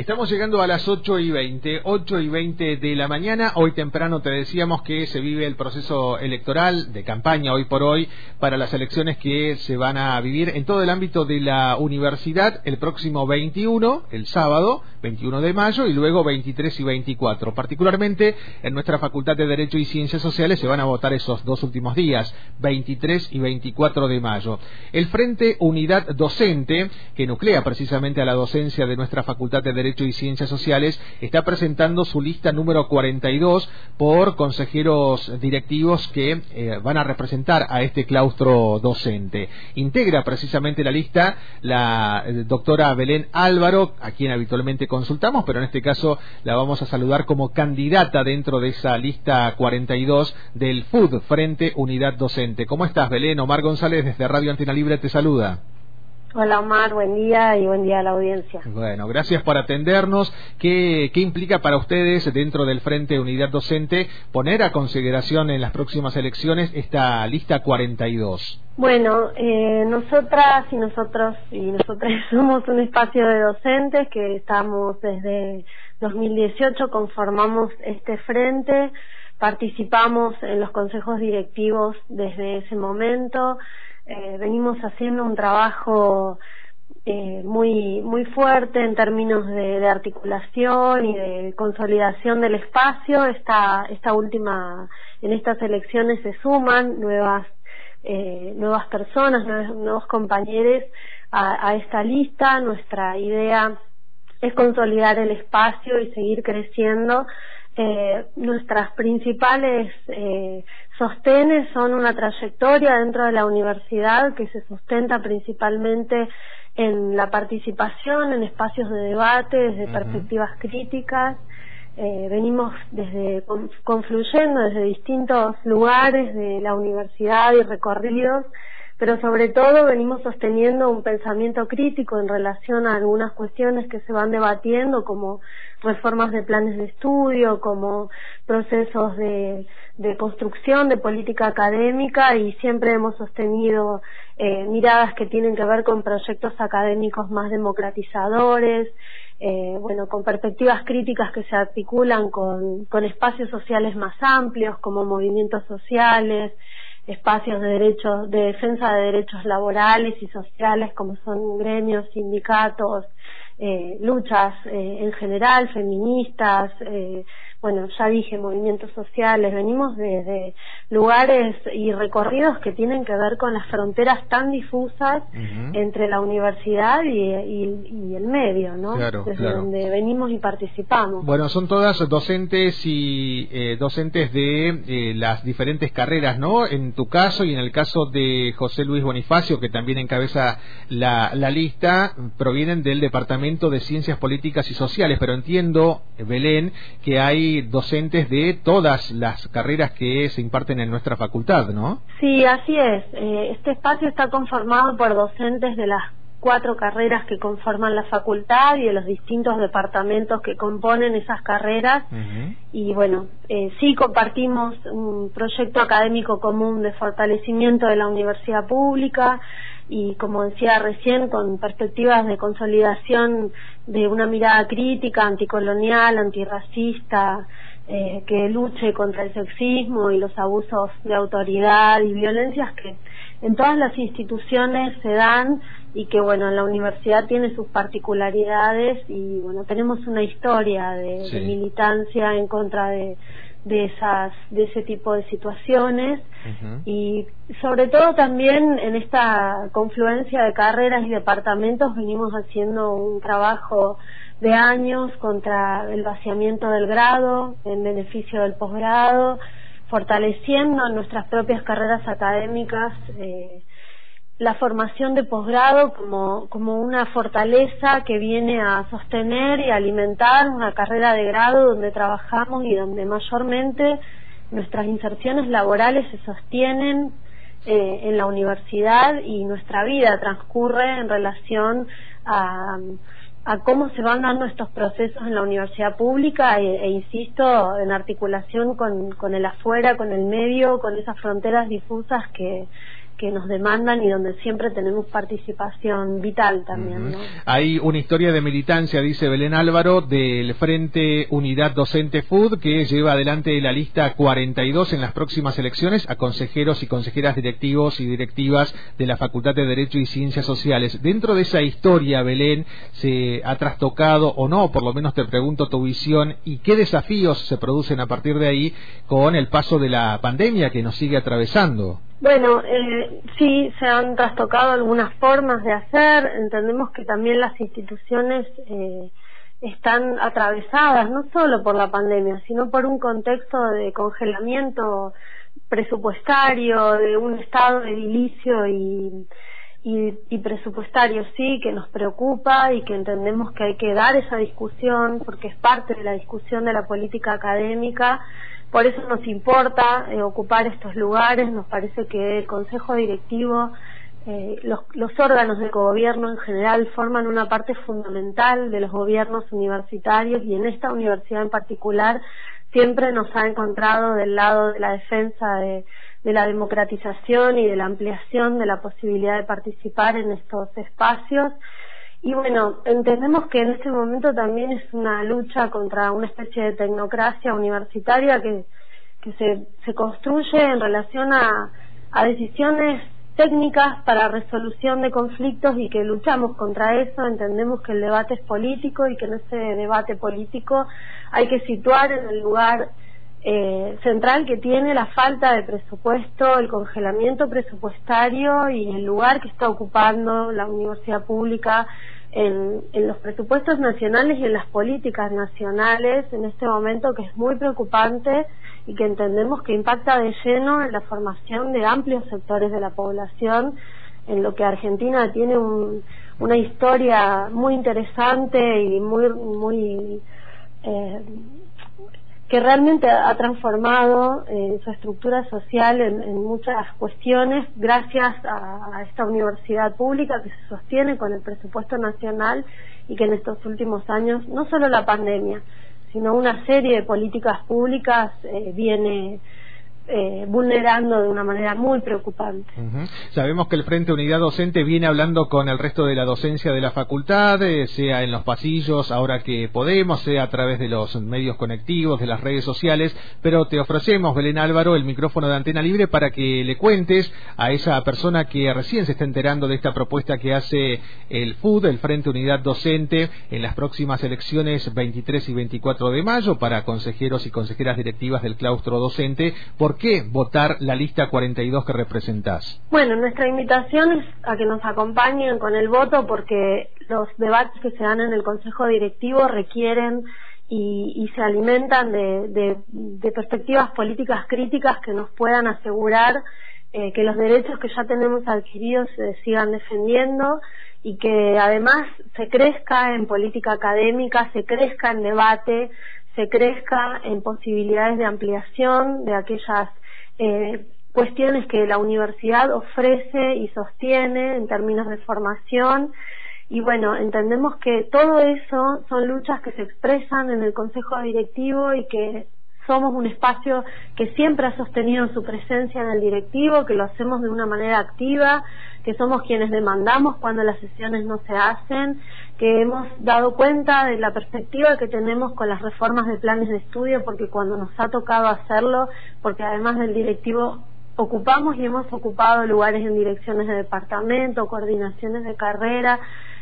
Estamos llegando a las 8 y 20, 8 y 20 de la mañana. Hoy temprano te decíamos que se vive el proceso electoral de campaña hoy por hoy para las elecciones que se van a vivir en todo el ámbito de la universidad el próximo 21, el sábado, 21 de mayo, y luego 23 y 24. Particularmente en nuestra Facultad de Derecho y Ciencias Sociales se van a votar esos dos últimos días, 23 y 24 de mayo. El Frente Unidad Docente, que nuclea precisamente a la docencia de nuestra Facultad de Derecho Derecho y Ciencias Sociales está presentando su lista número 42 por consejeros directivos que eh, van a representar a este claustro docente. Integra precisamente la lista la eh, doctora Belén Álvaro, a quien habitualmente consultamos, pero en este caso la vamos a saludar como candidata dentro de esa lista 42 del FUD, Frente Unidad Docente. ¿Cómo estás, Belén? Omar González desde Radio Antena Libre te saluda. Hola Omar, buen día y buen día a la audiencia. Bueno, gracias por atendernos. ¿Qué, implica para ustedes dentro del Frente Unidad Docente poner a consideración en las próximas elecciones esta lista 42? Bueno, eh, nosotras y nosotros y nosotras somos un espacio de docentes que estamos desde 2018, conformamos este frente, participamos en los consejos directivos desde ese momento eh, venimos haciendo un trabajo eh, muy muy fuerte en términos de, articulación y de consolidación del espacio. Esta esta última en estas elecciones se suman nuevas eh, nuevas personas, nuevos, compañeros a, a, esta lista. Nuestra idea es consolidar el espacio y seguir creciendo eh, nuestras principales eh, sostenes son una trayectoria dentro de la universidad que se sustenta principalmente en la participación en espacios de debate, desde perspectivas críticas. Eh, venimos desde confluyendo desde distintos lugares de la universidad y recorridos pero sobre todo venimos sosteniendo un pensamiento crítico en relación a algunas cuestiones que se van debatiendo, como reformas de planes de estudio, como procesos de, construcción de política académica y siempre hemos sostenido eh, miradas que tienen que ver con proyectos académicos más democratizadores, eh, bueno, con perspectivas críticas que se articulan con, con espacios sociales más amplios, como movimientos sociales, espacios de derechos, de defensa de derechos laborales y sociales como son gremios, sindicatos, eh, luchas eh, en general, feministas, eh, bueno, ya dije, movimientos sociales, venimos desde lugares y recorridos que tienen que ver con las fronteras tan difusas entre la universidad y, el medio, ¿no? Claro, desde donde venimos y participamos. Bueno, son todas docentes y eh, docentes de eh, las diferentes carreras, ¿no? En tu caso y en el caso de José Luis Bonifacio, que también encabeza la, la lista, provienen del Departamento de Ciencias Políticas y Sociales, pero entiendo, Belén, que hay docentes de todas las carreras que se imparten en nuestra facultad, ¿no? Sí, así es. Eh, este espacio está conformado por docentes de las cuatro carreras que conforman la facultad y de los distintos departamentos que componen esas carreras. Y bueno, eh, sí compartimos un proyecto académico común de fortalecimiento de la universidad pública y como decía recién, con perspectivas de consolidación de una mirada crítica, anticolonial, antirracista, eh, que luche contra el sexismo y los abusos de autoridad y violencias que en todas las instituciones se dan y que bueno la universidad tiene sus particularidades y bueno tenemos una historia de militancia en contra de de esas de ese tipo de situaciones. Y sobre todo también en esta confluencia de carreras y departamentos venimos haciendo un trabajo de años contra el vaciamiento del grado en beneficio del posgrado fortaleciendo nuestras propias carreras académicas eh, la formación de posgrado como, como una fortaleza que viene a sostener y alimentar una carrera de grado donde trabajamos y donde mayormente nuestras inserciones laborales se sostienen eh, en la universidad y nuestra vida transcurre en relación a, a cómo se van dando estos procesos en la universidad pública e, e insisto en articulación con, con el afuera, con el medio, con esas fronteras difusas que que nos demandan y donde siempre tenemos participación vital también. Hay una historia de militancia, dice Belén Álvaro, del Frente Unidad Docente FUD, que lleva adelante la lista 42 en las próximas elecciones a consejeros y consejeras directivos y directivas de la Facultad de Derecho y Ciencias Sociales. Dentro de esa historia, Belén, ¿se ha trastocado o no? Por lo menos te pregunto tu visión y qué desafíos se producen a partir de ahí con el paso de la pandemia que nos sigue atravesando. Bueno, eh, sí, se han trastocado algunas formas de hacer. Entendemos que también las instituciones eh, están atravesadas no solo por la pandemia, sino por un contexto de congelamiento presupuestario, de un estado de edilicio y, y, y, presupuestario, sí, que nos preocupa y que entendemos que hay que dar esa discusión porque es parte de la discusión de la política académica por eso nos importa eh, ocupar estos lugares, nos parece que el Consejo Directivo, eh, los, los, órganos de gobierno en general forman una parte fundamental de los gobiernos universitarios y en esta universidad en particular siempre nos ha encontrado del lado de la defensa de, de la democratización y de la ampliación de la posibilidad de participar en estos espacios y bueno, entendemos que en este momento también es una lucha contra una especie de tecnocracia universitaria que, que se, se construye en relación a, a decisiones técnicas para resolución de conflictos y que luchamos contra eso, entendemos que el debate es político y que en ese debate político hay que situar en el lugar eh, central que tiene la falta de presupuesto, el congelamiento presupuestario y el lugar que está ocupando la universidad pública en, los presupuestos nacionales y en las políticas nacionales en este momento que es muy preocupante y que entendemos que impacta de lleno en la formación de amplios sectores de la población, en lo que Argentina tiene un, una historia muy interesante y muy, muy eh, que realmente ha transformado eh, su estructura social en, muchas cuestiones gracias a, esta universidad pública que se sostiene con el presupuesto nacional y que en estos últimos años no solo la pandemia sino una serie de políticas públicas eh, viene eh, vulnerando de una manera muy preocupante. Sabemos que el Frente Unidad Docente viene hablando con el resto de la docencia de la facultad, eh, sea en los pasillos, ahora que podemos, sea a través de los medios conectivos, de las redes sociales, pero te ofrecemos, Belén Álvaro, el micrófono de Antena Libre para que le cuentes a esa persona que recién se está enterando de esta propuesta que hace el FUD, el Frente Unidad Docente, en las próximas elecciones 23 y 24 de mayo para consejeros y consejeras directivas del claustro docente, por qué votar la lista 42 que representás? Bueno, nuestra invitación es a que nos acompañen con el voto porque los debates que se dan en el Consejo Directivo requieren y, se alimentan de, perspectivas políticas críticas que nos puedan asegurar eh, que los derechos que ya tenemos adquiridos se sigan defendiendo y que además se crezca en política académica, se crezca en debate, se crezca en posibilidades de ampliación de aquellas eh, cuestiones que la universidad ofrece y sostiene en términos de formación. Y bueno, entendemos que todo eso son luchas que se expresan en el Consejo Directivo y que somos un espacio que siempre ha sostenido su presencia en el directivo, que lo hacemos de una manera activa, que somos quienes demandamos cuando las sesiones no se hacen, que hemos dado cuenta de la perspectiva que tenemos con las reformas de planes de estudio, porque cuando nos ha tocado hacerlo, porque además del directivo ocupamos y hemos ocupado lugares en direcciones de departamento, coordinaciones de carrera,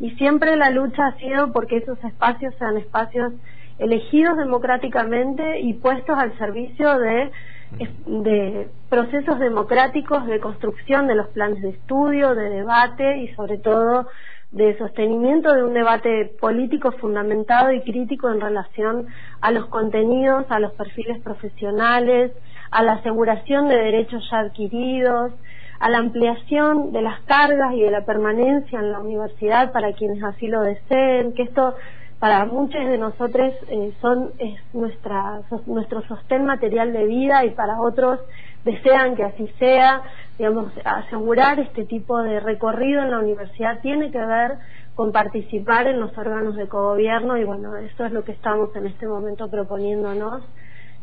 y siempre la lucha ha sido porque esos espacios sean espacios elegidos democráticamente y puestos al servicio de, procesos democráticos de construcción de los planes de estudio, de debate y sobre todo de sostenimiento de un debate político fundamentado y crítico en relación a los contenidos, a los perfiles profesionales, a la aseguración de derechos ya adquiridos, a la ampliación de las cargas y de la permanencia en la universidad para quienes así lo deseen, que esto para muchos de nosotros eh, son es nuestra nuestro sostén material de vida y para otros desean que así sea. Digamos asegurar este tipo de recorrido en la universidad tiene que ver con participar en los órganos de cogobierno y bueno eso es lo que estamos en este momento proponiéndonos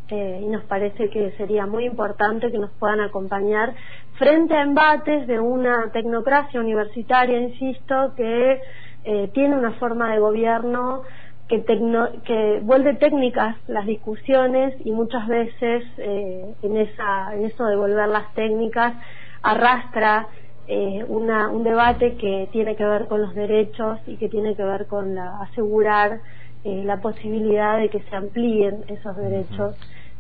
eh, y nos parece que sería muy importante que nos puedan acompañar frente a embates de una tecnocracia universitaria, insisto, que eh, tiene una forma de gobierno que, que vuelve técnicas las discusiones y muchas veces eh, en, esa, en eso de volver las técnicas arrastra eh, una, un debate que tiene que ver con los derechos y que tiene que ver con la, asegurar eh, la posibilidad de que se amplíen esos derechos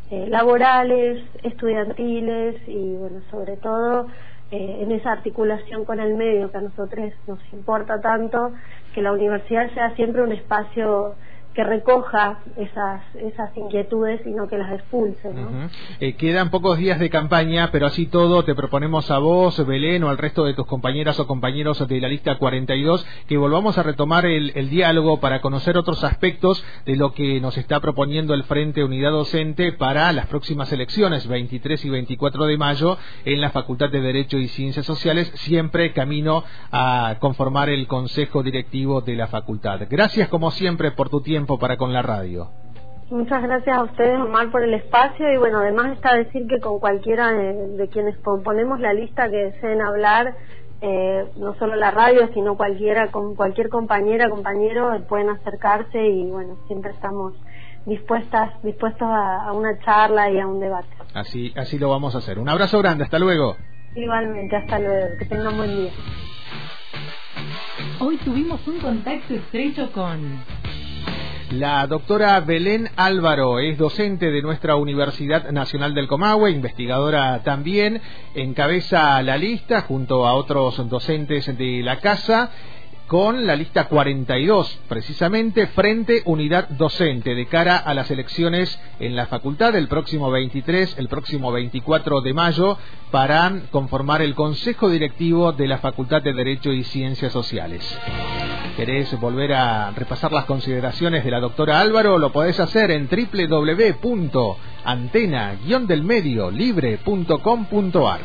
eh, laborales, estudiantiles y, bueno, sobre todo en esa articulación con el medio que a nosotros nos importa tanto, que la universidad sea siempre un espacio que recoja esas, esas inquietudes y no que las expulse. ¿no? Eh, quedan pocos días de campaña, pero así todo te proponemos a vos, Belén, o al resto de tus compañeras o compañeros de la lista 42, que volvamos a retomar el, el diálogo para conocer otros aspectos de lo que nos está proponiendo el Frente Unidad Docente para las próximas elecciones, 23 y 24 de mayo, en la Facultad de Derecho y Ciencias Sociales, siempre camino a conformar el Consejo Directivo de la facultad. Gracias como siempre por tu tiempo para con la radio. Muchas gracias a ustedes, Omar, por el espacio y bueno, además está decir que con cualquiera de, quienes componemos la lista que deseen hablar, eh, no solo la radio, sino cualquiera, con cualquier compañera, compañero, pueden acercarse y bueno, siempre estamos dispuestas, dispuestos a, a, una charla y a un debate. Así, así lo vamos a hacer. Un abrazo grande, hasta luego. Igualmente, hasta luego, que tengan buen día. Hoy tuvimos un contacto estrecho con la doctora Belén Álvaro es docente de nuestra Universidad Nacional del Comahue, investigadora también, encabeza la lista junto a otros docentes de la casa con la lista 42, precisamente frente unidad docente de cara a las elecciones en la facultad el próximo 23, el próximo 24 de mayo para conformar el Consejo Directivo de la Facultad de Derecho y Ciencias Sociales. ¿Querés volver a repasar las consideraciones de la doctora Álvaro? Lo podés hacer en www.antena-delmediolibre.com.ar.